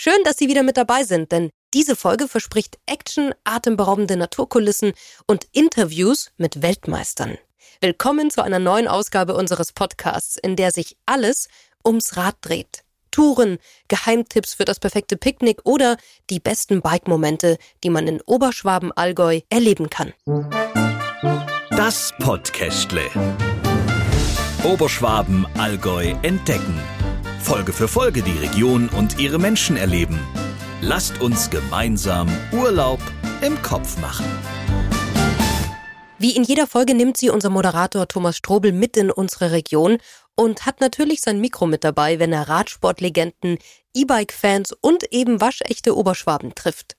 Schön, dass Sie wieder mit dabei sind, denn diese Folge verspricht Action, atemberaubende Naturkulissen und Interviews mit Weltmeistern. Willkommen zu einer neuen Ausgabe unseres Podcasts, in der sich alles ums Rad dreht. Touren, Geheimtipps für das perfekte Picknick oder die besten Bike-Momente, die man in Oberschwaben-Allgäu erleben kann. Das Podcastle. Oberschwaben, Allgäu entdecken. Folge für Folge die Region und ihre Menschen erleben. Lasst uns gemeinsam Urlaub im Kopf machen. Wie in jeder Folge nimmt sie unser Moderator Thomas Strobel mit in unsere Region und hat natürlich sein Mikro mit dabei, wenn er Radsportlegenden, E-Bike-Fans und eben waschechte Oberschwaben trifft.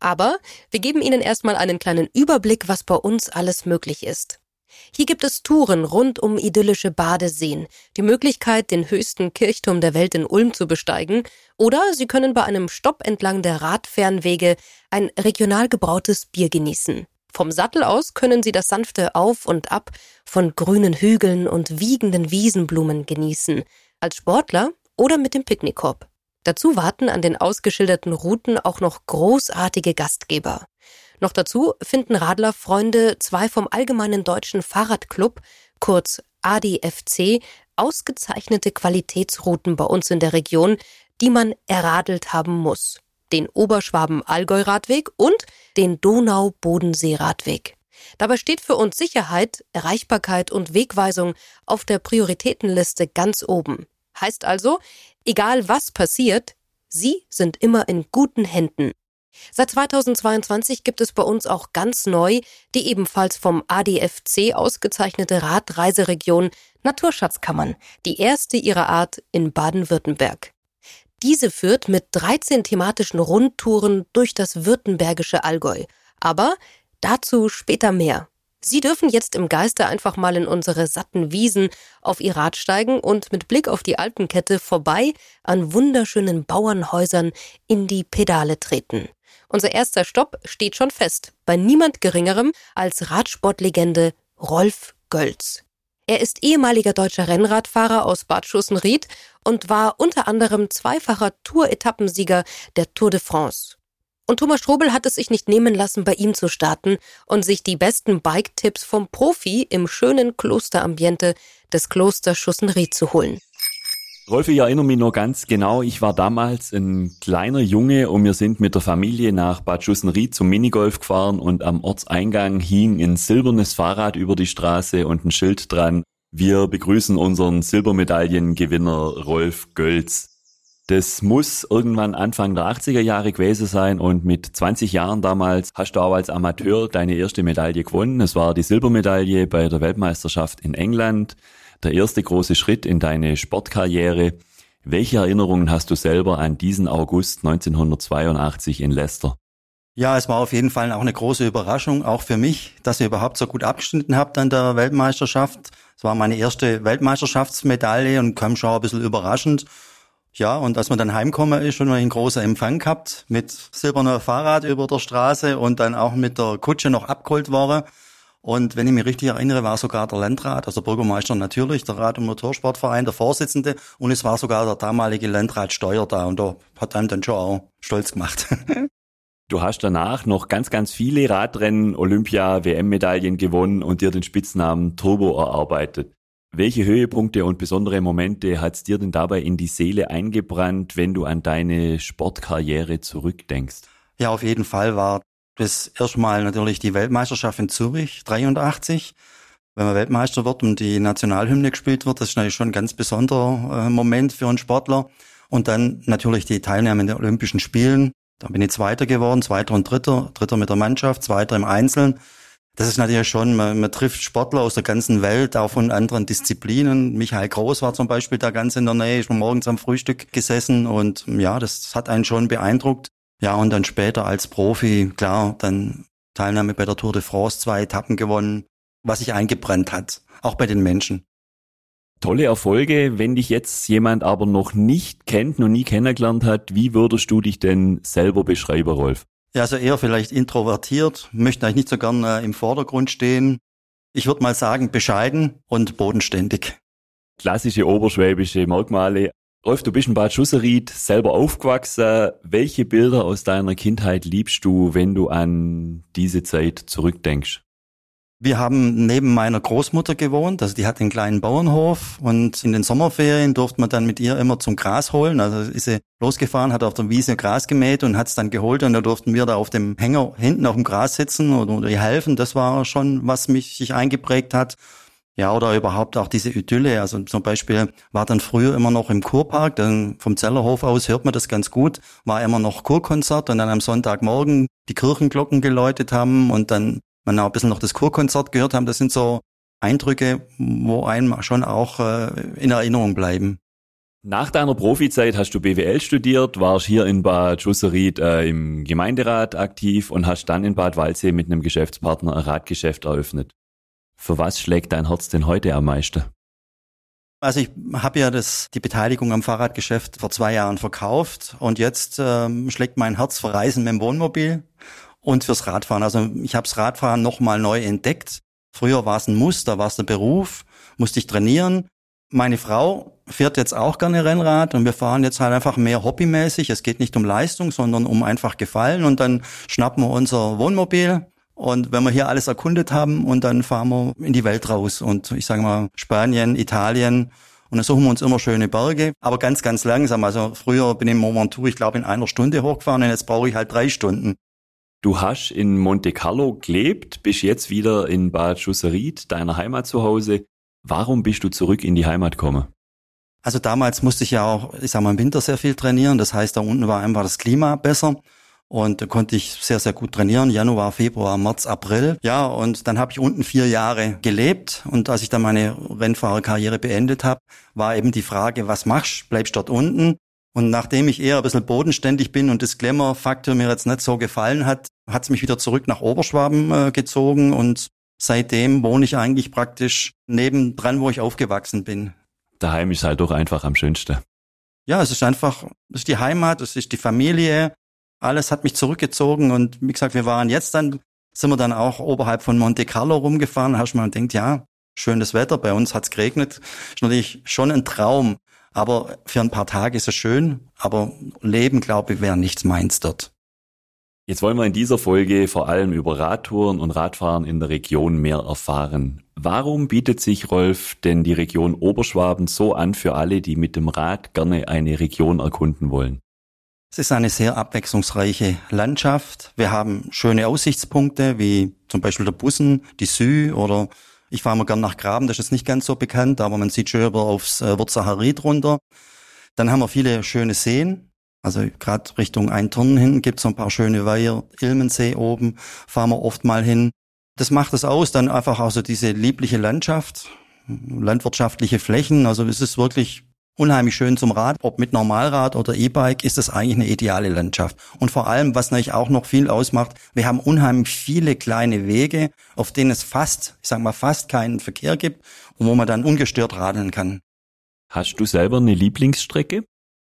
Aber wir geben Ihnen erstmal einen kleinen Überblick, was bei uns alles möglich ist. Hier gibt es Touren rund um idyllische Badeseen, die Möglichkeit, den höchsten Kirchturm der Welt in Ulm zu besteigen, oder Sie können bei einem Stopp entlang der Radfernwege ein regional gebrautes Bier genießen. Vom Sattel aus können Sie das sanfte Auf und Ab von grünen Hügeln und wiegenden Wiesenblumen genießen, als Sportler oder mit dem Picknickkorb. Dazu warten an den ausgeschilderten Routen auch noch großartige Gastgeber. Noch dazu finden Radlerfreunde zwei vom Allgemeinen Deutschen Fahrradclub, kurz ADFC, ausgezeichnete Qualitätsrouten bei uns in der Region, die man erradelt haben muss. Den Oberschwaben-Allgäu-Radweg und den Donau-Bodensee-Radweg. Dabei steht für uns Sicherheit, Erreichbarkeit und Wegweisung auf der Prioritätenliste ganz oben. Heißt also, egal was passiert, Sie sind immer in guten Händen. Seit 2022 gibt es bei uns auch ganz neu die ebenfalls vom ADFC ausgezeichnete Radreiseregion Naturschatzkammern, die erste ihrer Art in Baden-Württemberg. Diese führt mit 13 thematischen Rundtouren durch das württembergische Allgäu. Aber dazu später mehr. Sie dürfen jetzt im Geiste einfach mal in unsere satten Wiesen auf Ihr Rad steigen und mit Blick auf die Alpenkette vorbei an wunderschönen Bauernhäusern in die Pedale treten. Unser erster Stopp steht schon fest, bei niemand Geringerem als Radsportlegende Rolf Gölz. Er ist ehemaliger deutscher Rennradfahrer aus Bad Schussenried und war unter anderem zweifacher Tour-Etappensieger der Tour de France. Und Thomas Strobel hat es sich nicht nehmen lassen, bei ihm zu starten und sich die besten Bike-Tipps vom Profi im schönen Klosterambiente des Klosters Schussenried zu holen. Rolf, ich erinnere mich noch ganz genau, ich war damals ein kleiner Junge und wir sind mit der Familie nach Bad Schussenried zum Minigolf gefahren und am Ortseingang hing ein silbernes Fahrrad über die Straße und ein Schild dran. Wir begrüßen unseren Silbermedaillengewinner Rolf Gölz. Das muss irgendwann Anfang der 80er Jahre gewesen sein und mit 20 Jahren damals hast du auch als Amateur deine erste Medaille gewonnen. Es war die Silbermedaille bei der Weltmeisterschaft in England der erste große Schritt in deine Sportkarriere. Welche Erinnerungen hast du selber an diesen August 1982 in Leicester? Ja, es war auf jeden Fall auch eine große Überraschung, auch für mich, dass ihr überhaupt so gut abgeschnitten habt an der Weltmeisterschaft. Es war meine erste Weltmeisterschaftsmedaille und kam schon ein bisschen überraschend. Ja, und als man dann heimgekommen ist, schon ein großer Empfang gehabt mit silberner Fahrrad über der Straße und dann auch mit der Kutsche noch abgeholt worden. Und wenn ich mich richtig erinnere, war sogar der Landrat, also Bürgermeister natürlich, der Rad- und Motorsportverein, der Vorsitzende und es war sogar der damalige Landrat Steuer da und da hat dann dann schon auch stolz gemacht. Du hast danach noch ganz, ganz viele Radrennen, Olympia, WM-Medaillen gewonnen und dir den Spitznamen Turbo erarbeitet. Welche Höhepunkte und besondere Momente hat's dir denn dabei in die Seele eingebrannt, wenn du an deine Sportkarriere zurückdenkst? Ja, auf jeden Fall war das erstmal natürlich die Weltmeisterschaft in Zürich, 83. Wenn man Weltmeister wird und die Nationalhymne gespielt wird, das ist natürlich schon ein ganz besonderer äh, Moment für einen Sportler. Und dann natürlich die Teilnahme in den Olympischen Spielen. Da bin ich Zweiter geworden, Zweiter und Dritter, Dritter mit der Mannschaft, Zweiter im Einzelnen. Das ist natürlich schon, man, man trifft Sportler aus der ganzen Welt, auch von anderen Disziplinen. Michael Groß war zum Beispiel da ganz in der Nähe, ist morgens am Frühstück gesessen und ja, das hat einen schon beeindruckt. Ja, und dann später als Profi, klar, dann Teilnahme bei der Tour de France, zwei Etappen gewonnen, was sich eingebrannt hat, auch bei den Menschen. Tolle Erfolge. Wenn dich jetzt jemand aber noch nicht kennt, noch nie kennengelernt hat, wie würdest du dich denn selber beschreiben, Rolf? Ja, also eher vielleicht introvertiert, möchte eigentlich nicht so gern äh, im Vordergrund stehen. Ich würde mal sagen, bescheiden und bodenständig. Klassische oberschwäbische Merkmale. Rolf, du bist in Bad Schusserried selber aufgewachsen. Welche Bilder aus deiner Kindheit liebst du, wenn du an diese Zeit zurückdenkst? Wir haben neben meiner Großmutter gewohnt, also die hat einen kleinen Bauernhof und in den Sommerferien durfte man dann mit ihr immer zum Gras holen. Also ist sie losgefahren, hat auf der Wiese Gras gemäht und hat es dann geholt und da durften wir da auf dem Hänger hinten auf dem Gras sitzen oder, oder ihr helfen. Das war schon, was mich sich eingeprägt hat. Ja, oder überhaupt auch diese Idylle. Also zum Beispiel war dann früher immer noch im Kurpark, dann vom Zellerhof aus hört man das ganz gut, war immer noch Kurkonzert und dann am Sonntagmorgen die Kirchenglocken geläutet haben und dann man auch ein bisschen noch das Kurkonzert gehört haben. Das sind so Eindrücke, wo einem schon auch äh, in Erinnerung bleiben. Nach deiner Profizeit hast du BWL studiert, warst hier in Bad Schusserried äh, im Gemeinderat aktiv und hast dann in Bad Waldsee mit einem Geschäftspartner ein Radgeschäft eröffnet. Für was schlägt dein Herz denn heute am meisten? Also ich habe ja das, die Beteiligung am Fahrradgeschäft vor zwei Jahren verkauft und jetzt ähm, schlägt mein Herz für Reisen mit dem Wohnmobil und fürs Radfahren. Also ich habe das Radfahren nochmal neu entdeckt. Früher war es ein Muss, da war es der Beruf, musste ich trainieren. Meine Frau fährt jetzt auch gerne Rennrad und wir fahren jetzt halt einfach mehr hobbymäßig. Es geht nicht um Leistung, sondern um einfach Gefallen und dann schnappen wir unser Wohnmobil und wenn wir hier alles erkundet haben und dann fahren wir in die Welt raus und ich sage mal Spanien, Italien und dann suchen wir uns immer schöne Berge, aber ganz, ganz langsam. Also früher bin ich im Mont Ventoux, ich glaube, in einer Stunde hochgefahren und jetzt brauche ich halt drei Stunden. Du hast in Monte Carlo gelebt, bist jetzt wieder in Bad Schusserit, deiner Heimat zu Hause. Warum bist du zurück in die Heimat gekommen? Also damals musste ich ja auch, ich sag mal, im Winter sehr viel trainieren. Das heißt, da unten war einfach das Klima besser. Und da konnte ich sehr, sehr gut trainieren. Januar, Februar, März, April. Ja, und dann habe ich unten vier Jahre gelebt. Und als ich dann meine Rennfahrerkarriere beendet habe, war eben die Frage, was machst? Bleibst dort unten? Und nachdem ich eher ein bisschen bodenständig bin und das Glamour-Faktor mir jetzt nicht so gefallen hat, hat es mich wieder zurück nach Oberschwaben äh, gezogen und seitdem wohne ich eigentlich praktisch nebendran, wo ich aufgewachsen bin. Daheim ist halt doch einfach am schönsten. Ja, es ist einfach, es ist die Heimat, es ist die Familie, alles hat mich zurückgezogen und wie gesagt, wir waren jetzt dann, sind wir dann auch oberhalb von Monte Carlo rumgefahren, hast man denkt, ja, schönes Wetter, bei uns hat's geregnet, ist natürlich schon ein Traum. Aber für ein paar Tage ist es schön, aber Leben, glaube ich, wäre nichts meins dort. Jetzt wollen wir in dieser Folge vor allem über Radtouren und Radfahren in der Region mehr erfahren. Warum bietet sich, Rolf, denn die Region Oberschwaben so an für alle, die mit dem Rad gerne eine Region erkunden wollen? Es ist eine sehr abwechslungsreiche Landschaft. Wir haben schöne Aussichtspunkte, wie zum Beispiel der Bussen, die Sü oder ich fahre mal gern nach Graben, das ist nicht ganz so bekannt, aber man sieht schön über aufs äh, Ried runter. Dann haben wir viele schöne Seen. Also gerade Richtung Einturnen hin gibt es ein paar schöne Weiher. Ilmensee oben fahren wir oft mal hin. Das macht es aus, dann einfach auch so diese liebliche Landschaft, landwirtschaftliche Flächen. Also es ist wirklich unheimlich schön zum Rad. Ob mit Normalrad oder E-Bike ist das eigentlich eine ideale Landschaft. Und vor allem, was natürlich auch noch viel ausmacht, wir haben unheimlich viele kleine Wege, auf denen es fast, ich sag mal fast keinen Verkehr gibt und wo man dann ungestört radeln kann. Hast du selber eine Lieblingsstrecke?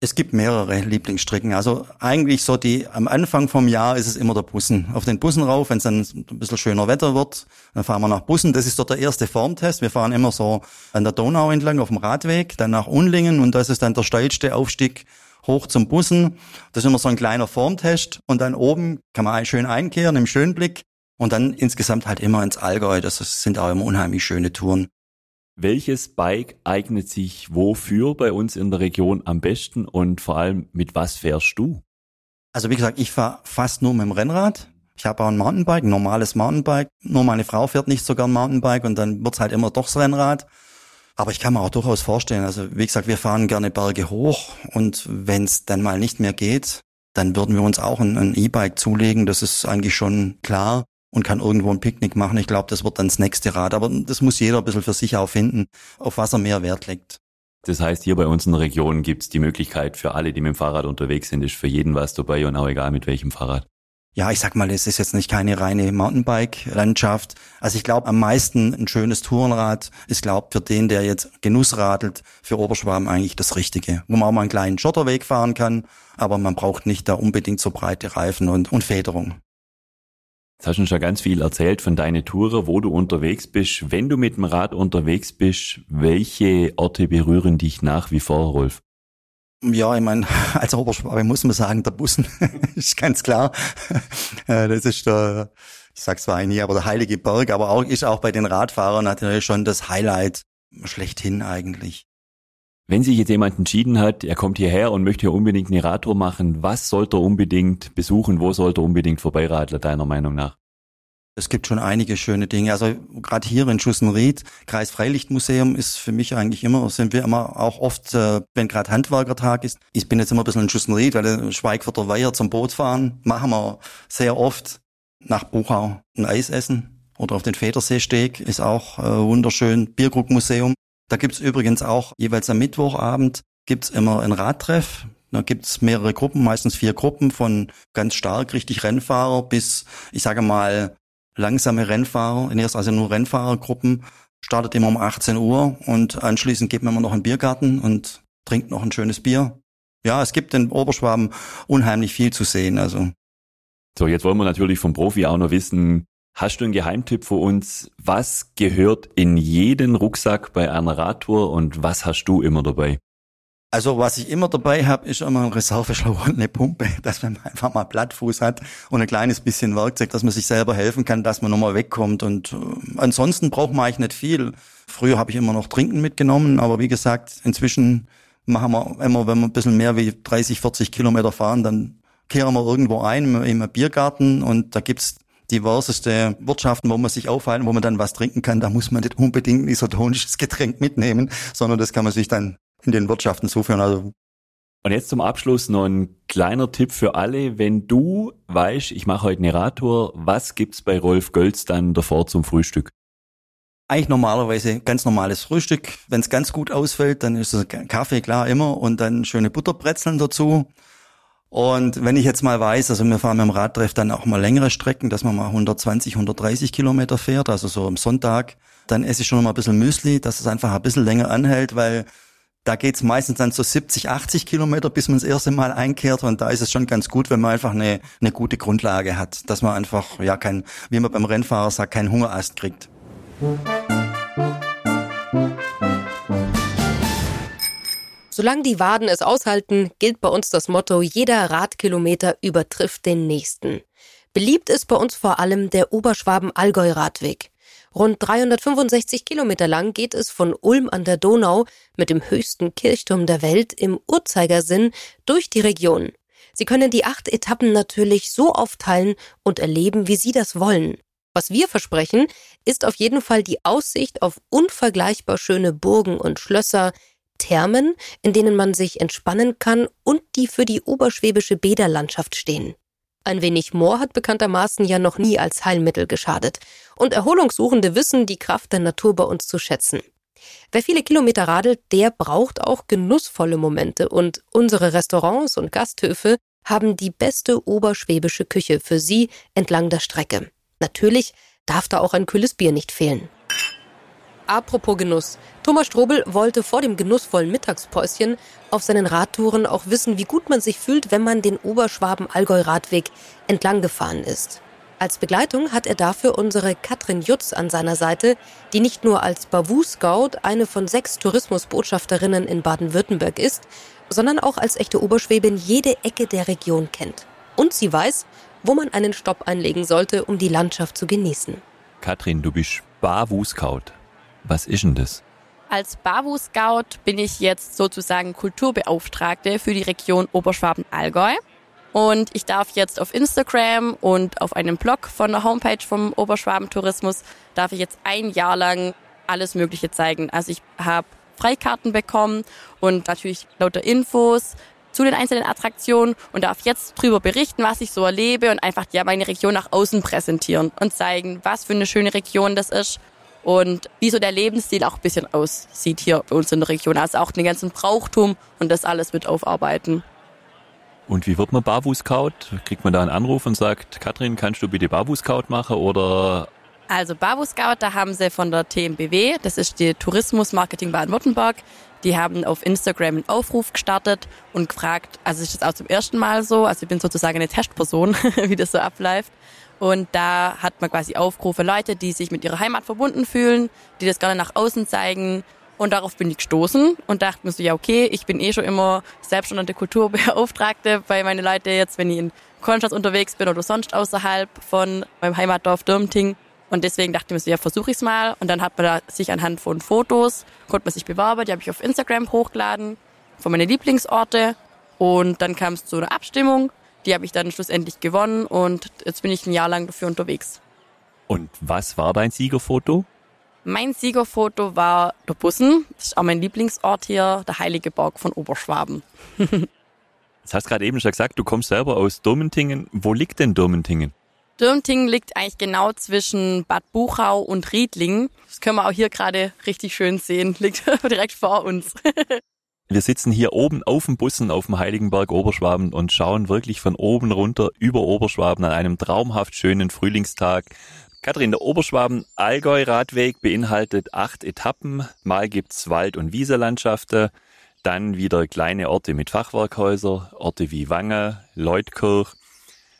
Es gibt mehrere Lieblingsstrecken. Also eigentlich so die, am Anfang vom Jahr ist es immer der Bussen. Auf den Bussen rauf, wenn es dann ein bisschen schöner Wetter wird, dann fahren wir nach Bussen. Das ist dort der erste Formtest. Wir fahren immer so an der Donau entlang auf dem Radweg, dann nach Unlingen und das ist dann der steilste Aufstieg hoch zum Bussen. Das ist immer so ein kleiner Formtest und dann oben kann man schön einkehren im Schönblick und dann insgesamt halt immer ins Allgäu. Das sind auch immer unheimlich schöne Touren. Welches Bike eignet sich wofür bei uns in der Region am besten und vor allem mit was fährst du? Also wie gesagt, ich fahre fast nur mit dem Rennrad. Ich habe auch ein Mountainbike, ein normales Mountainbike. Nur meine Frau fährt nicht so gern Mountainbike und dann wird's halt immer doch das Rennrad. Aber ich kann mir auch durchaus vorstellen, also wie gesagt, wir fahren gerne Berge hoch und wenn's dann mal nicht mehr geht, dann würden wir uns auch ein E-Bike zulegen. Das ist eigentlich schon klar und kann irgendwo ein Picknick machen. Ich glaube, das wird dann das nächste Rad. Aber das muss jeder ein bisschen für sich auch finden, auf was er mehr Wert legt. Das heißt, hier bei uns in der Region gibt es die Möglichkeit für alle, die mit dem Fahrrad unterwegs sind, ist für jeden was dabei und auch egal mit welchem Fahrrad. Ja, ich sag mal, es ist jetzt nicht keine reine Mountainbike-Landschaft. Also ich glaube, am meisten ein schönes Tourenrad ist, glaube für den, der jetzt Genuss radelt, für Oberschwaben eigentlich das Richtige. Wo man auch mal einen kleinen Schotterweg fahren kann, aber man braucht nicht da unbedingt so breite Reifen und, und Federung. Jetzt hast du schon ganz viel erzählt von deinen Touren, wo du unterwegs bist. Wenn du mit dem Rad unterwegs bist, welche Orte berühren dich nach wie vor, Rolf? Ja, ich meine, als Oberschwabe muss man sagen, der Bussen ist ganz klar. Äh, das ist der, ich sag's zwar nie, aber der Heilige Berg, aber auch ist auch bei den Radfahrern natürlich schon das Highlight schlechthin eigentlich. Wenn sich jetzt jemand entschieden hat, er kommt hierher und möchte hier unbedingt eine Radtour machen, was sollte er unbedingt besuchen? Wo sollte er unbedingt vorbeiradler, deiner Meinung nach? Es gibt schon einige schöne Dinge. Also gerade hier in Schussenried, Kreis Freilichtmuseum ist für mich eigentlich immer, sind wir immer auch oft, äh, wenn gerade Handwerkertag ist. Ich bin jetzt immer ein bisschen in Schussenried, weil der Schweigfurter Weiher zum Boot fahren, machen wir sehr oft. Nach Buchau ein Eis essen oder auf den Federseesteg ist auch äh, wunderschön. Bierkrugmuseum. Da gibt's übrigens auch jeweils am Mittwochabend gibt's immer ein Radtreff. Da gibt's mehrere Gruppen, meistens vier Gruppen von ganz stark richtig Rennfahrer bis, ich sage mal, langsame Rennfahrer, in erster also nur Rennfahrergruppen, startet immer um 18 Uhr und anschließend geht man immer noch in den Biergarten und trinkt noch ein schönes Bier. Ja, es gibt in Oberschwaben unheimlich viel zu sehen, also. So, jetzt wollen wir natürlich vom Profi auch noch wissen, hast du einen Geheimtipp für uns? Was gehört in jeden Rucksack bei einer Radtour und was hast du immer dabei? Also was ich immer dabei habe, ist immer ein Reserveschlauch und eine Pumpe, dass man einfach mal Plattfuß hat und ein kleines bisschen Werkzeug, dass man sich selber helfen kann, dass man nochmal wegkommt. Und äh, ansonsten braucht man eigentlich nicht viel. Früher habe ich immer noch Trinken mitgenommen, aber wie gesagt, inzwischen machen wir immer, wenn wir ein bisschen mehr wie 30, 40 Kilometer fahren, dann kehren wir irgendwo ein, in einem Biergarten und da gibt's diverseste Wirtschaften, wo man sich aufhalten, wo man dann was trinken kann. Da muss man nicht unbedingt ein isotonisches Getränk mitnehmen, sondern das kann man sich dann in den Wirtschaften zuführen. Also und jetzt zum Abschluss noch ein kleiner Tipp für alle. Wenn du weißt, ich mache heute eine Radtour, was gibt's bei Rolf Gölz dann davor zum Frühstück? Eigentlich normalerweise ganz normales Frühstück. Wenn es ganz gut ausfällt, dann ist es Kaffee klar immer und dann schöne Butterbrezeln dazu. Und wenn ich jetzt mal weiß, also wir fahren mit dem Radtreff dann auch mal längere Strecken, dass man mal 120, 130 Kilometer fährt, also so am Sonntag, dann esse ich schon mal ein bisschen Müsli, dass es einfach ein bisschen länger anhält, weil da geht's meistens dann so 70, 80 Kilometer, bis man das erste Mal einkehrt. Und da ist es schon ganz gut, wenn man einfach eine, eine gute Grundlage hat, dass man einfach, ja, kein, wie man beim Rennfahrer sagt, keinen Hungerast kriegt. Solange die Waden es aushalten, gilt bei uns das Motto, jeder Radkilometer übertrifft den nächsten. Beliebt ist bei uns vor allem der Oberschwaben-Allgäu-Radweg. Rund 365 Kilometer lang geht es von Ulm an der Donau mit dem höchsten Kirchturm der Welt im Uhrzeigersinn durch die Region. Sie können die acht Etappen natürlich so aufteilen und erleben, wie Sie das wollen. Was wir versprechen, ist auf jeden Fall die Aussicht auf unvergleichbar schöne Burgen und Schlösser, Thermen, in denen man sich entspannen kann und die für die oberschwäbische Bäderlandschaft stehen. Ein wenig Moor hat bekanntermaßen ja noch nie als Heilmittel geschadet. Und Erholungssuchende wissen die Kraft der Natur bei uns zu schätzen. Wer viele Kilometer radelt, der braucht auch genussvolle Momente. Und unsere Restaurants und Gasthöfe haben die beste oberschwäbische Küche für Sie entlang der Strecke. Natürlich darf da auch ein kühles Bier nicht fehlen. Apropos Genuss. Thomas Strobel wollte vor dem genussvollen Mittagspäuschen auf seinen Radtouren auch wissen, wie gut man sich fühlt, wenn man den Oberschwaben-Allgäu-Radweg entlang gefahren ist. Als Begleitung hat er dafür unsere Katrin Jutz an seiner Seite, die nicht nur als Bavu-Scout eine von sechs Tourismusbotschafterinnen in Baden-Württemberg ist, sondern auch als echte Oberschwäbin jede Ecke der Region kennt. Und sie weiß, wo man einen Stopp einlegen sollte, um die Landschaft zu genießen. Katrin, du bist Bavu-Scout. Was ist denn das? Als BAVU-Scout bin ich jetzt sozusagen Kulturbeauftragte für die Region Oberschwaben-Allgäu. Und ich darf jetzt auf Instagram und auf einem Blog von der Homepage vom Oberschwaben Tourismus darf ich jetzt ein Jahr lang alles Mögliche zeigen. Also ich habe Freikarten bekommen und natürlich lauter Infos zu den einzelnen Attraktionen und darf jetzt drüber berichten, was ich so erlebe und einfach ja meine Region nach außen präsentieren und zeigen, was für eine schöne Region das ist und wie so der Lebensstil auch ein bisschen aussieht hier bei uns in der Region. Also auch den ganzen Brauchtum und das alles mit aufarbeiten. Und wie wird man Babu-Scout? Kriegt man da einen Anruf und sagt, Katrin, kannst du bitte Babu-Scout machen oder? Also Babu-Scout, da haben sie von der TMBW, das ist die Tourismus Marketing Baden-Württemberg, die haben auf Instagram einen Aufruf gestartet und gefragt, also ist das auch zum ersten Mal so, also ich bin sozusagen eine Testperson, wie das so abläuft. Und da hat man quasi Aufrufe, Leute, die sich mit ihrer Heimat verbunden fühlen, die das gerne nach außen zeigen Und darauf bin ich gestoßen und dachte mir so, ja okay, ich bin eh schon immer selbstständige Kulturbeauftragte bei meinen Leuten jetzt, wenn ich in Konstanz unterwegs bin oder sonst außerhalb von meinem Heimatdorf Dürmting. Und deswegen dachte ich mir so, ja, versuche ich es mal. Und dann hat man da sich anhand von Fotos, konnte man sich bewerben, die habe ich auf Instagram hochgeladen, von meinen Lieblingsorte. Und dann kam es zu einer Abstimmung, die habe ich dann schlussendlich gewonnen und jetzt bin ich ein Jahr lang dafür unterwegs. Und was war dein Siegerfoto? Mein Siegerfoto war der Bussen. Das ist auch mein Lieblingsort hier, der Heilige Berg von Oberschwaben. Das hast gerade eben schon gesagt, du kommst selber aus Dormentingen. Wo liegt denn Dormentingen? Dürmtingen liegt eigentlich genau zwischen Bad Buchau und Riedling. Das können wir auch hier gerade richtig schön sehen. Liegt direkt vor uns. Wir sitzen hier oben auf dem Bussen auf dem Heiligenberg Oberschwaben und schauen wirklich von oben runter über Oberschwaben an einem traumhaft schönen Frühlingstag. Kathrin, der Oberschwaben-Allgäu-Radweg beinhaltet acht Etappen. Mal gibt's Wald- und Wieselandschaften, dann wieder kleine Orte mit Fachwerkhäuser, Orte wie Wange, Leutkirch.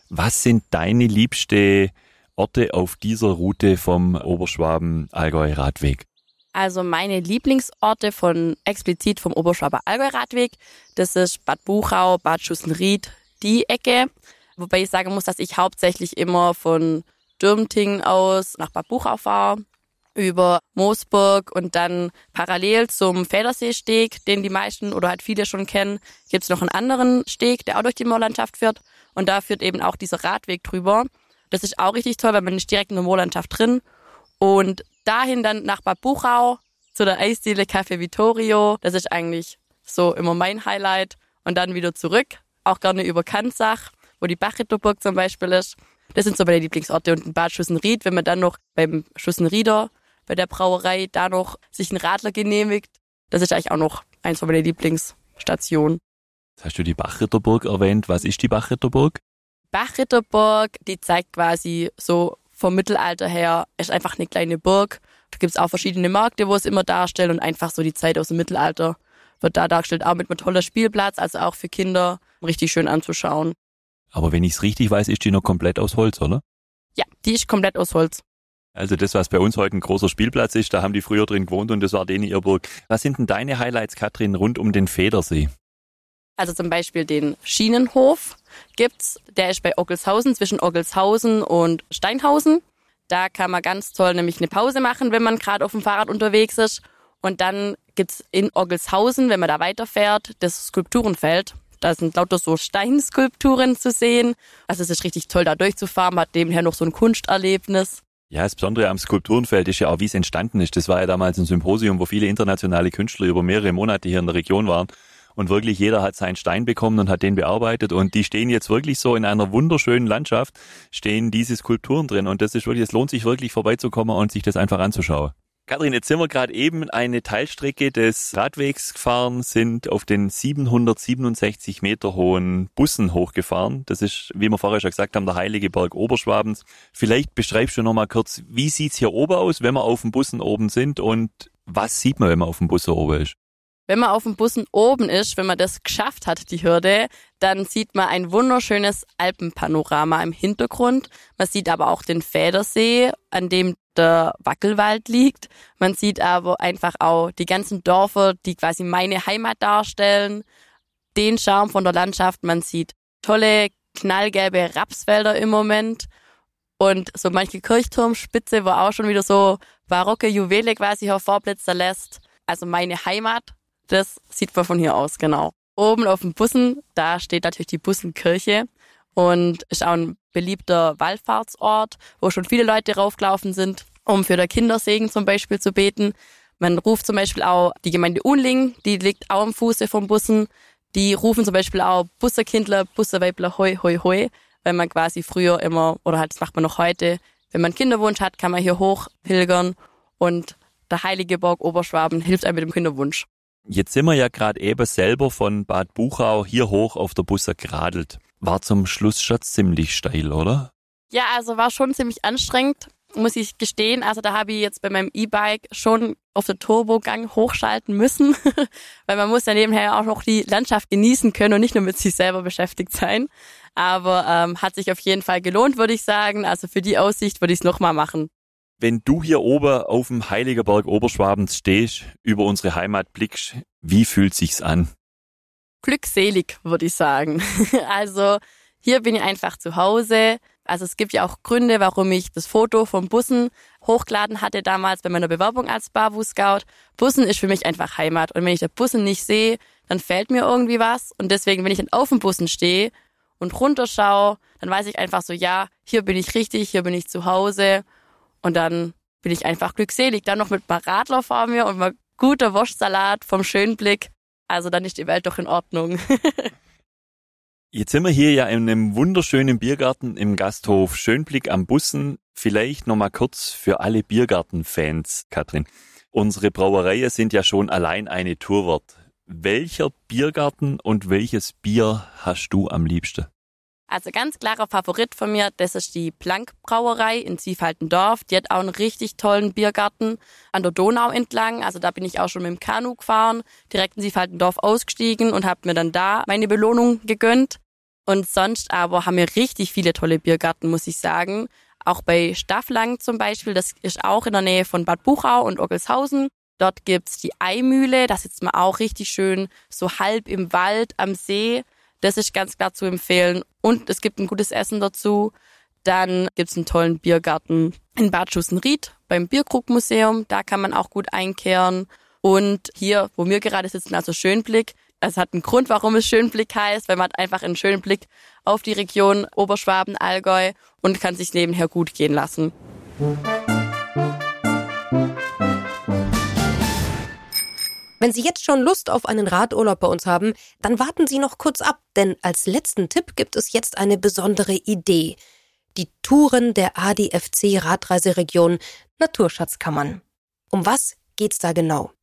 Was sind deine liebste Orte auf dieser Route vom Oberschwaben-Allgäu-Radweg? Also meine Lieblingsorte von explizit vom Oberschwaber Allgäu-Radweg, das ist Bad Buchau, Bad Schussenried, die Ecke. Wobei ich sagen muss, dass ich hauptsächlich immer von Dürmting aus nach Bad Buchau fahre, über Moosburg und dann parallel zum Federseesteg, den die meisten oder halt viele schon kennen, gibt's noch einen anderen Steg, der auch durch die Moorlandschaft führt. Und da führt eben auch dieser Radweg drüber. Das ist auch richtig toll, weil man ist direkt in der Moorlandschaft drin. Und dahin dann nach Bad Buchau zu der Eisdiele Café Vittorio. Das ist eigentlich so immer mein Highlight. Und dann wieder zurück, auch gerne über Kanzach, wo die Bachritterburg zum Beispiel ist. Das sind so meine Lieblingsorte. Und in Bad Schussenried, wenn man dann noch beim Schussenrieder, bei der Brauerei, da noch sich einen Radler genehmigt, das ist eigentlich auch noch eins von meinen Lieblingsstationen. Jetzt hast du die Bachritterburg erwähnt. Was ist die Bachritterburg? Bachritterburg, die zeigt quasi so vom Mittelalter her, ist einfach eine kleine Burg. Da gibt's auch verschiedene Märkte, wo es immer darstellt und einfach so die Zeit aus dem Mittelalter wird da dargestellt, auch mit einem tollen Spielplatz, also auch für Kinder richtig schön anzuschauen. Aber wenn ich es richtig weiß, ist die noch komplett aus Holz, oder? Ja, die ist komplett aus Holz. Also das, was bei uns heute ein großer Spielplatz ist, da haben die früher drin gewohnt und das war denen ihr Burg. Was sind denn deine Highlights, Katrin, rund um den Federsee? Also zum Beispiel den Schienenhof gibt's. Der ist bei Ockelshausen, zwischen Ockelshausen und Steinhausen. Da kann man ganz toll nämlich eine Pause machen, wenn man gerade auf dem Fahrrad unterwegs ist. Und dann gibt's in Ockelshausen, wenn man da weiterfährt, das Skulpturenfeld. Da sind lauter so Steinskulpturen zu sehen. Also es ist richtig toll, da durchzufahren. Man hat nebenher noch so ein Kunsterlebnis. Ja, das Besondere am Skulpturenfeld ist ja auch, wie es entstanden ist. Das war ja damals ein Symposium, wo viele internationale Künstler über mehrere Monate hier in der Region waren. Und wirklich jeder hat seinen Stein bekommen und hat den bearbeitet. Und die stehen jetzt wirklich so in einer wunderschönen Landschaft, stehen diese Skulpturen drin. Und das ist wirklich, es lohnt sich wirklich vorbeizukommen und sich das einfach anzuschauen. Kathrin, jetzt sind wir gerade eben eine Teilstrecke des Radwegs gefahren, sind auf den 767 Meter hohen Bussen hochgefahren. Das ist, wie wir vorher schon gesagt haben, der Heilige Berg Oberschwabens. Vielleicht beschreibst du noch mal kurz, wie sieht's hier oben aus, wenn wir auf dem Bussen oben sind und was sieht man, wenn man auf dem Bussen oben ist? Wenn man auf dem Bussen oben ist, wenn man das geschafft hat, die Hürde, dann sieht man ein wunderschönes Alpenpanorama im Hintergrund. Man sieht aber auch den Federsee, an dem der Wackelwald liegt. Man sieht aber einfach auch die ganzen Dörfer, die quasi meine Heimat darstellen. Den Charme von der Landschaft. Man sieht tolle, knallgelbe Rapsfelder im Moment. Und so manche Kirchturmspitze, wo auch schon wieder so barocke Juwele quasi hervorblitzen lässt. Also meine Heimat das sieht man von hier aus, genau. Oben auf dem Bussen, da steht natürlich die Bussenkirche und ist auch ein beliebter Wallfahrtsort, wo schon viele Leute raufgelaufen sind, um für der Kindersegen zum Beispiel zu beten. Man ruft zum Beispiel auch die Gemeinde Unling, die liegt auch am Fuße vom Bussen. Die rufen zum Beispiel auch Busserkindler, Busserweibler, hoi, hoi, hoi, weil man quasi früher immer, oder halt, das macht man noch heute, wenn man Kinderwunsch hat, kann man hier hoch pilgern und der Heilige Borg Oberschwaben hilft einem mit dem Kinderwunsch. Jetzt sind wir ja gerade eben selber von Bad Buchau hier hoch auf der Busse geradelt. War zum Schluss schon ziemlich steil, oder? Ja, also war schon ziemlich anstrengend, muss ich gestehen. Also da habe ich jetzt bei meinem E-Bike schon auf den Turbogang hochschalten müssen, weil man muss ja nebenher auch noch die Landschaft genießen können und nicht nur mit sich selber beschäftigt sein. Aber ähm, hat sich auf jeden Fall gelohnt, würde ich sagen. Also für die Aussicht würde ich es nochmal machen. Wenn du hier oben auf dem Heiligerberg Oberschwabens stehst, über unsere Heimat blickst, wie fühlt sich's an? Glückselig, würde ich sagen. Also hier bin ich einfach zu Hause. Also es gibt ja auch Gründe, warum ich das Foto vom Bussen hochgeladen hatte damals bei meiner Bewerbung als Barbu Scout. Bussen ist für mich einfach Heimat. Und wenn ich den Bussen nicht sehe, dann fällt mir irgendwie was. Und deswegen, wenn ich dann auf dem Bussen stehe und runterschaue, dann weiß ich einfach so, ja, hier bin ich richtig, hier bin ich zu Hause. Und dann bin ich einfach glückselig. Dann noch mit einem Radler vor mir und mal guter Wurstsalat vom schönen Blick. Also dann ist die Welt doch in Ordnung. Jetzt sind wir hier ja in einem wunderschönen Biergarten im Gasthof Schönblick am Bussen. Vielleicht nochmal kurz für alle Biergarten-Fans, Katrin. Unsere Brauereien sind ja schon allein eine Tour wert. Welcher Biergarten und welches Bier hast du am liebsten? Also ganz klarer Favorit von mir, das ist die Plank Brauerei in Ziefaltendorf. Die hat auch einen richtig tollen Biergarten an der Donau entlang. Also da bin ich auch schon mit dem Kanu gefahren, direkt in Ziefaltendorf ausgestiegen und habe mir dann da meine Belohnung gegönnt. Und sonst aber haben wir richtig viele tolle Biergarten, muss ich sagen. Auch bei Stafflang zum Beispiel, das ist auch in der Nähe von Bad Buchau und Ockelshausen. Dort gibt's die Eimühle, da sitzt man auch richtig schön so halb im Wald am See. Das ist ganz klar zu empfehlen. Und es gibt ein gutes Essen dazu. Dann gibt's einen tollen Biergarten in Bad Schussenried beim Bierkrugmuseum. Da kann man auch gut einkehren. Und hier, wo wir gerade sitzen, also Schönblick, es hat einen Grund, warum es Schönblick heißt, weil man hat einfach einen schönen Blick auf die Region Oberschwaben, Allgäu und kann sich nebenher gut gehen lassen. Wenn Sie jetzt schon Lust auf einen Radurlaub bei uns haben, dann warten Sie noch kurz ab, denn als letzten Tipp gibt es jetzt eine besondere Idee. Die Touren der ADFC Radreiseregion Naturschatzkammern. Um was geht's da genau?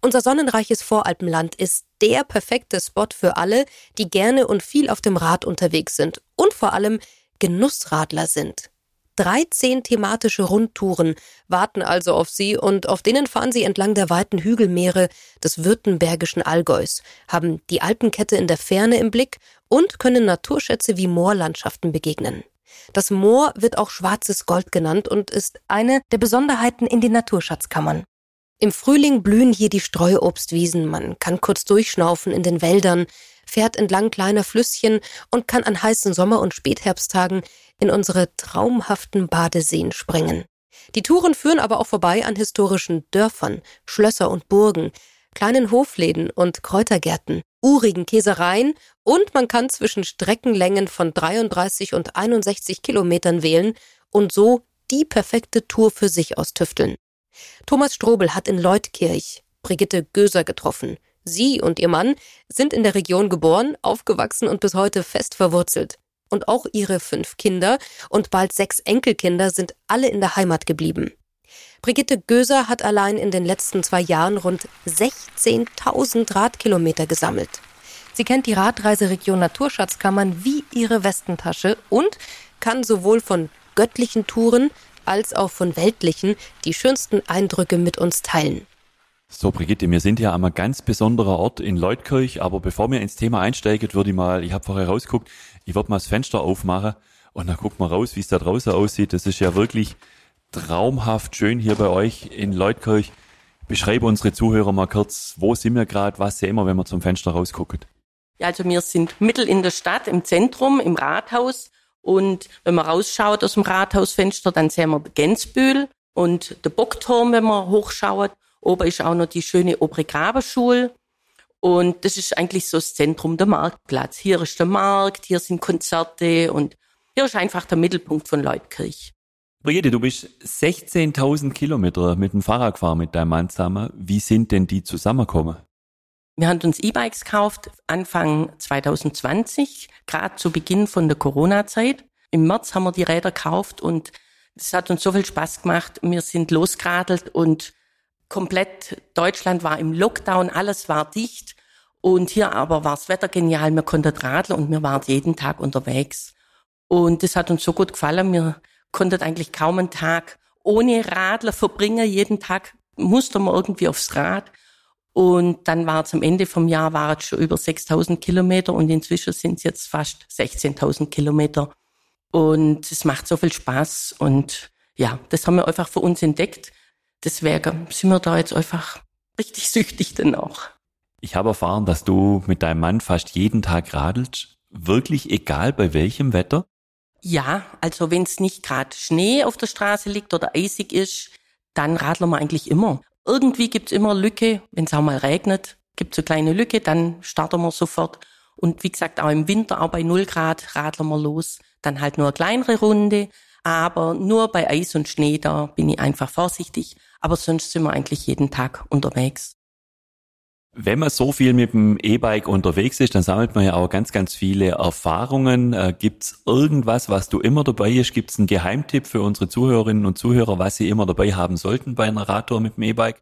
Unser sonnenreiches Voralpenland ist der perfekte Spot für alle, die gerne und viel auf dem Rad unterwegs sind und vor allem Genussradler sind. 13 thematische Rundtouren warten also auf Sie und auf denen fahren Sie entlang der weiten Hügelmeere des württembergischen Allgäus, haben die Alpenkette in der Ferne im Blick und können Naturschätze wie Moorlandschaften begegnen. Das Moor wird auch schwarzes Gold genannt und ist eine der Besonderheiten in den Naturschatzkammern. Im Frühling blühen hier die Streuobstwiesen, man kann kurz durchschnaufen in den Wäldern, fährt entlang kleiner Flüsschen und kann an heißen Sommer- und Spätherbsttagen in unsere traumhaften Badeseen springen. Die Touren führen aber auch vorbei an historischen Dörfern, Schlösser und Burgen, kleinen Hofläden und Kräutergärten, urigen Käsereien und man kann zwischen Streckenlängen von 33 und 61 Kilometern wählen und so die perfekte Tour für sich austüfteln. Thomas Strobel hat in Leutkirch Brigitte Göser getroffen. Sie und ihr Mann sind in der Region geboren, aufgewachsen und bis heute fest verwurzelt. Und auch ihre fünf Kinder und bald sechs Enkelkinder sind alle in der Heimat geblieben. Brigitte Göser hat allein in den letzten zwei Jahren rund 16.000 Radkilometer gesammelt. Sie kennt die Radreiseregion Naturschatzkammern wie ihre Westentasche und kann sowohl von göttlichen Touren als auch von weltlichen die schönsten Eindrücke mit uns teilen. So, Brigitte, wir sind ja einem ganz besonderer Ort in Leutkirch, aber bevor wir ins Thema einsteigen, würde ich mal, ich habe vorher rausgeguckt, ich würde mal das Fenster aufmachen und dann guckt mal raus, wie es da draußen aussieht. Das ist ja wirklich traumhaft schön hier bei euch in Leutkirch. Beschreibe unsere Zuhörer mal kurz, wo sind wir gerade, was sehen wir, wenn wir zum Fenster rausgucken? Ja, also wir sind mittel in der Stadt, im Zentrum, im Rathaus. Und wenn man rausschaut aus dem Rathausfenster, dann sehen wir Gänsbühl und der Bockturm, wenn man hochschaut. Oben ist auch noch die schöne Obere Graberschule. Und das ist eigentlich so das Zentrum der Marktplatz. Hier ist der Markt, hier sind Konzerte und hier ist einfach der Mittelpunkt von Leutkirch. Brigitte, du bist 16.000 Kilometer mit dem Fahrrad gefahren mit deinem Mann zusammen. Wie sind denn die zusammengekommen? Wir haben uns E-Bikes gekauft Anfang 2020, gerade zu Beginn von der Corona-Zeit. Im März haben wir die Räder gekauft und es hat uns so viel Spaß gemacht. Wir sind losgeradelt und komplett Deutschland war im Lockdown, alles war dicht. Und hier aber war das Wetter genial, wir konnten radeln und wir waren jeden Tag unterwegs. Und das hat uns so gut gefallen, wir konnten eigentlich kaum einen Tag ohne Radler verbringen. Jeden Tag musste man irgendwie aufs Rad. Und dann war es am Ende vom Jahr war es schon über 6000 Kilometer und inzwischen sind es jetzt fast 16.000 Kilometer. Und es macht so viel Spaß und ja, das haben wir einfach für uns entdeckt. Deswegen sind wir da jetzt einfach richtig süchtig danach. Ich habe erfahren, dass du mit deinem Mann fast jeden Tag radelst. Wirklich egal bei welchem Wetter? Ja, also wenn es nicht gerade Schnee auf der Straße liegt oder eisig ist, dann radeln wir eigentlich immer. Irgendwie gibt's immer Lücke, wenn es auch mal regnet, gibt's so kleine Lücke, dann starten wir sofort. Und wie gesagt, auch im Winter, auch bei 0 Grad radeln wir los. Dann halt nur eine kleinere Runde. Aber nur bei Eis und Schnee, da bin ich einfach vorsichtig. Aber sonst sind wir eigentlich jeden Tag unterwegs. Wenn man so viel mit dem E-Bike unterwegs ist, dann sammelt man ja auch ganz, ganz viele Erfahrungen. Äh, gibt's irgendwas, was du immer dabei hast? Gibt's einen Geheimtipp für unsere Zuhörerinnen und Zuhörer, was sie immer dabei haben sollten bei einer Radtour mit dem E-Bike?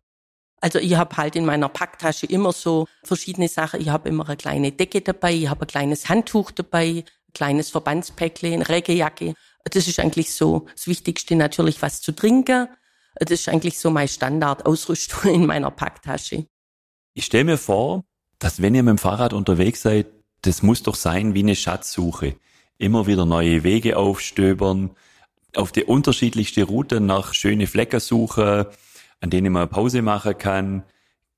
Also ich habe halt in meiner Packtasche immer so verschiedene Sachen. Ich habe immer eine kleine Decke dabei, ich habe ein kleines Handtuch dabei, ein kleines Verbandspäckchen, eine Regenjacke. Das ist eigentlich so das Wichtigste natürlich was zu trinken. Das ist eigentlich so meine Standardausrüstung in meiner Packtasche. Ich stelle mir vor, dass wenn ihr mit dem Fahrrad unterwegs seid, das muss doch sein wie eine Schatzsuche. Immer wieder neue Wege aufstöbern, auf die unterschiedlichste Route nach schöne Flecken suchen, an denen man Pause machen kann,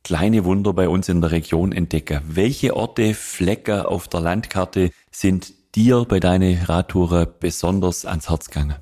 kleine Wunder bei uns in der Region entdecken. Welche Orte, Flecken auf der Landkarte sind dir bei deinen Radtouren besonders ans Herz gegangen?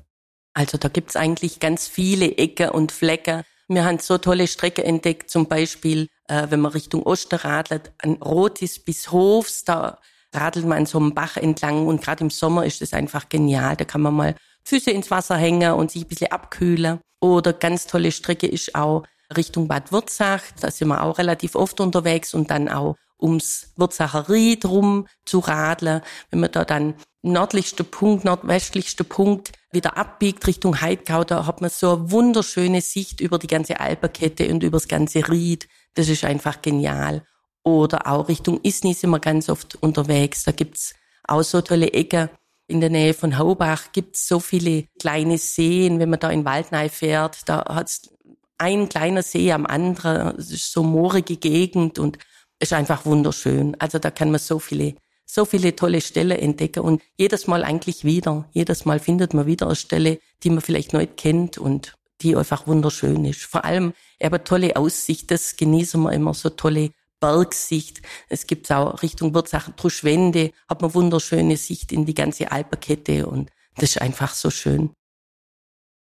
Also da gibt's eigentlich ganz viele Ecken und Flecken. Wir haben so tolle Strecken entdeckt, zum Beispiel, äh, wenn man Richtung Osten radelt, an Rotis bis Hofs, da radelt man so einem Bach entlang und gerade im Sommer ist das einfach genial. Da kann man mal Füße ins Wasser hängen und sich ein bisschen abkühlen. Oder ganz tolle Strecke ist auch Richtung Bad Wurzach, da sind wir auch relativ oft unterwegs und dann auch ums Wurzacher Ried rum zu radeln. Wenn man da dann nördlichster Punkt, nordwestlichster Punkt wieder abbiegt Richtung Heidgau, da hat man so eine wunderschöne Sicht über die ganze Alperkette und über das ganze Ried. Das ist einfach genial. Oder auch Richtung Isny sind wir ganz oft unterwegs. Da gibt's auch so tolle Ecken. In der Nähe von Haubach gibt's so viele kleine Seen. Wenn man da in Waldnei fährt, da hat's ein kleiner See am anderen. Es ist so moorige Gegend und ist einfach wunderschön. Also da kann man so viele so viele tolle Stellen entdecken und jedes Mal eigentlich wieder. Jedes Mal findet man wieder eine Stelle, die man vielleicht nicht kennt und die einfach wunderschön ist. Vor allem aber tolle Aussicht, das genießen wir immer, so tolle Bergsicht. Es gibt auch Richtung Würzach, Truschwende, hat man wunderschöne Sicht in die ganze Alperkette und das ist einfach so schön.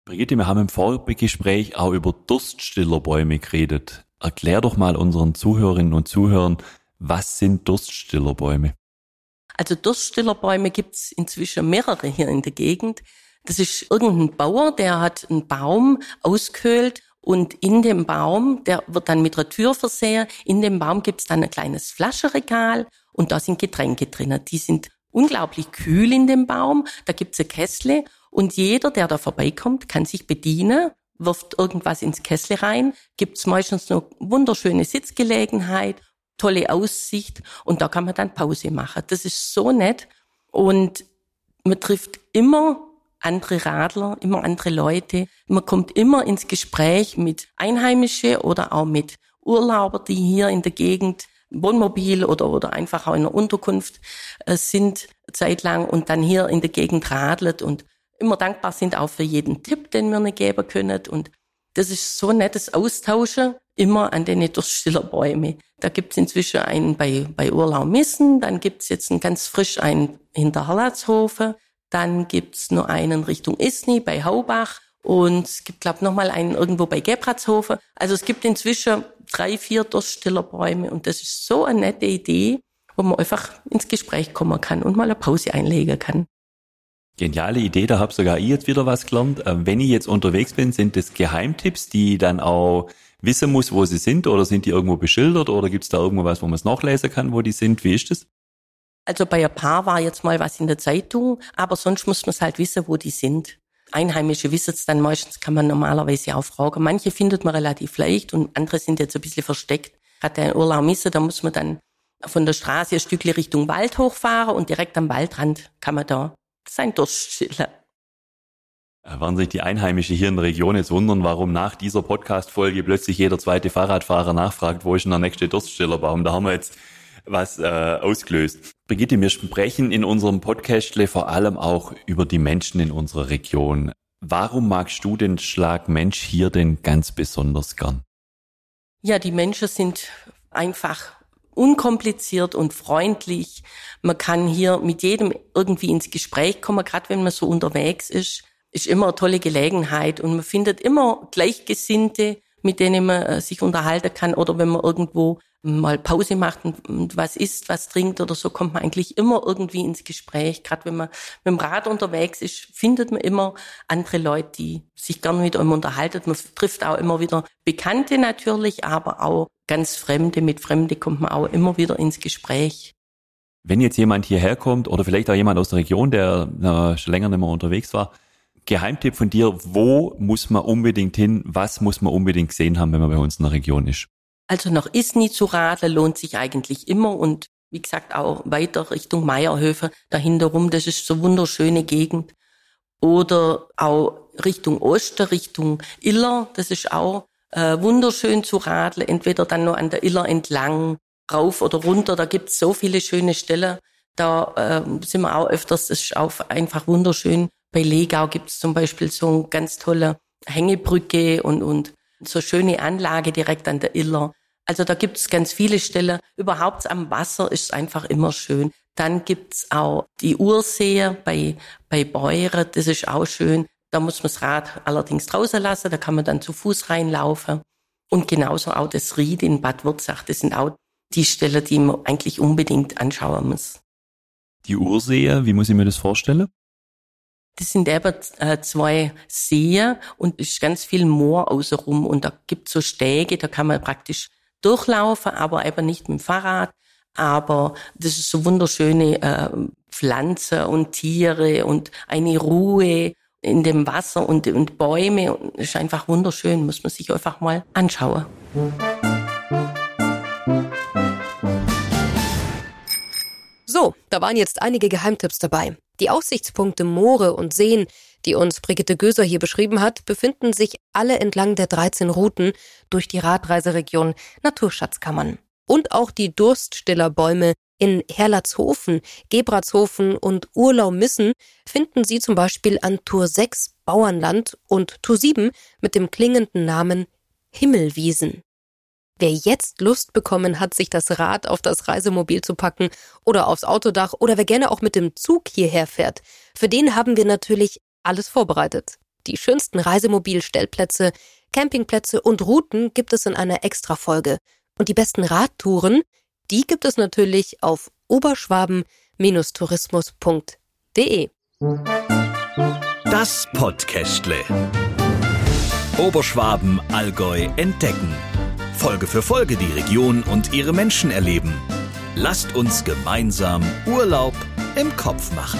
Brigitte, wir haben im Vorgespräch auch über Durststillerbäume geredet. Erklär doch mal unseren Zuhörerinnen und Zuhörern, was sind Durststillerbäume? Also Durststillerbäume gibt's inzwischen mehrere hier in der Gegend. Das ist irgendein Bauer, der hat einen Baum ausgehöhlt und in dem Baum, der wird dann mit einer Tür versehen, in dem Baum gibt's dann ein kleines Flaschenregal und da sind Getränke drinnen. Die sind unglaublich kühl in dem Baum. Da gibt's ein Kessle und jeder, der da vorbeikommt, kann sich bedienen, wirft irgendwas ins Kessle rein, gibt's meistens noch wunderschöne Sitzgelegenheit tolle Aussicht und da kann man dann Pause machen. Das ist so nett und man trifft immer andere Radler, immer andere Leute. Man kommt immer ins Gespräch mit Einheimischen oder auch mit Urlauber, die hier in der Gegend Wohnmobil oder, oder einfach auch in einer Unterkunft äh, sind zeitlang und dann hier in der Gegend radelt und immer dankbar sind auch für jeden Tipp, den wir ihnen geben können. Und das ist so nettes Austauschen immer an den Durchstillerbäume. Da gibt's inzwischen einen bei, bei Urlau Missen, dann gibt's jetzt einen ganz frisch einen hinter Hallertshofen, dann gibt's noch einen Richtung Isny bei Haubach und es gibt, glaube ich, nochmal einen irgendwo bei Gebratshofen. Also es gibt inzwischen drei, vier Durststillerbäume und das ist so eine nette Idee, wo man einfach ins Gespräch kommen kann und mal eine Pause einlegen kann. Geniale Idee, da habe sogar ich jetzt wieder was gelernt. Ähm, wenn ich jetzt unterwegs bin, sind das Geheimtipps, die dann auch wissen muss, wo sie sind oder sind die irgendwo beschildert oder gibt es da irgendwo was, wo man es nachlesen kann, wo die sind? Wie ist das? Also bei ein paar war jetzt mal was in der Zeitung, aber sonst muss man es halt wissen, wo die sind. Einheimische wissen es dann meistens, kann man normalerweise auch fragen. Manche findet man relativ leicht und andere sind jetzt ein bisschen versteckt. Hat der Urlaub missen, da muss man dann von der Straße ein Stückchen Richtung Wald hochfahren und direkt am Waldrand kann man da sein Durst stillen. Äh, werden sich die Einheimischen hier in der Region jetzt wundern, warum nach dieser Podcast-Folge plötzlich jeder zweite Fahrradfahrer nachfragt, wo ist denn der nächste Durststillerbaum? Da haben wir jetzt was äh, ausgelöst. Brigitte, wir sprechen in unserem Podcast vor allem auch über die Menschen in unserer Region. Warum magst du den Schlag Mensch hier denn ganz besonders gern? Ja, die Menschen sind einfach unkompliziert und freundlich. Man kann hier mit jedem irgendwie ins Gespräch kommen, gerade wenn man so unterwegs ist. Ist immer eine tolle Gelegenheit und man findet immer Gleichgesinnte, mit denen man äh, sich unterhalten kann oder wenn man irgendwo mal Pause macht und was isst, was trinkt oder so, kommt man eigentlich immer irgendwie ins Gespräch. Gerade wenn man mit dem Rad unterwegs ist, findet man immer andere Leute, die sich gerne mit einem unterhalten. Man trifft auch immer wieder Bekannte natürlich, aber auch ganz Fremde. Mit Fremde kommt man auch immer wieder ins Gespräch. Wenn jetzt jemand hierher kommt oder vielleicht auch jemand aus der Region, der äh, schon länger nicht mehr unterwegs war, Geheimtipp von dir, wo muss man unbedingt hin, was muss man unbedingt gesehen haben, wenn man bei uns in der Region ist? Also nach Isny zu radeln lohnt sich eigentlich immer und wie gesagt auch weiter Richtung Meierhöfe dahinter rum, das ist so wunderschöne Gegend. Oder auch Richtung Osten, Richtung Iller, das ist auch äh, wunderschön zu radeln, entweder dann nur an der Iller entlang, rauf oder runter, da gibt's so viele schöne Stellen. Da äh, sind wir auch öfters, das ist auch einfach wunderschön. Bei Legau gibt's zum Beispiel so eine ganz tolle Hängebrücke und, und so schöne Anlage direkt an der Iller. Also da gibt's ganz viele Stellen. Überhaupt am Wasser ist einfach immer schön. Dann gibt's auch die Ursee bei, bei Beuren, das ist auch schön. Da muss man das Rad allerdings draußen lassen, da kann man dann zu Fuß reinlaufen. Und genauso auch das Ried in Bad Wurzach, das sind auch die Stellen, die man eigentlich unbedingt anschauen muss. Die Ursee, wie muss ich mir das vorstellen? Das sind eben äh, zwei Seen und ist ganz viel Moor außenrum und da gibt's so Stege, da kann man praktisch durchlaufen, aber eben nicht mit dem Fahrrad. Aber das ist so wunderschöne äh, Pflanzen und Tiere und eine Ruhe in dem Wasser und, und Bäume. Und ist einfach wunderschön, muss man sich einfach mal anschauen. So, da waren jetzt einige Geheimtipps dabei. Die Aussichtspunkte Moore und Seen, die uns Brigitte Göser hier beschrieben hat, befinden sich alle entlang der 13 Routen durch die Radreiseregion Naturschatzkammern. Und auch die Durststillerbäume in Herlatzhofen, Gebratshofen und Urlau-Missen finden Sie zum Beispiel an Tour 6 Bauernland und Tour 7 mit dem klingenden Namen Himmelwiesen. Wer jetzt Lust bekommen hat, sich das Rad auf das Reisemobil zu packen oder aufs Autodach oder wer gerne auch mit dem Zug hierher fährt, für den haben wir natürlich alles vorbereitet. Die schönsten Reisemobilstellplätze, Campingplätze und Routen gibt es in einer Extrafolge. Und die besten Radtouren, die gibt es natürlich auf oberschwaben-tourismus.de. Das Podcastle. Oberschwaben, Allgäu entdecken. Folge für Folge die Region und ihre Menschen erleben. Lasst uns gemeinsam Urlaub im Kopf machen.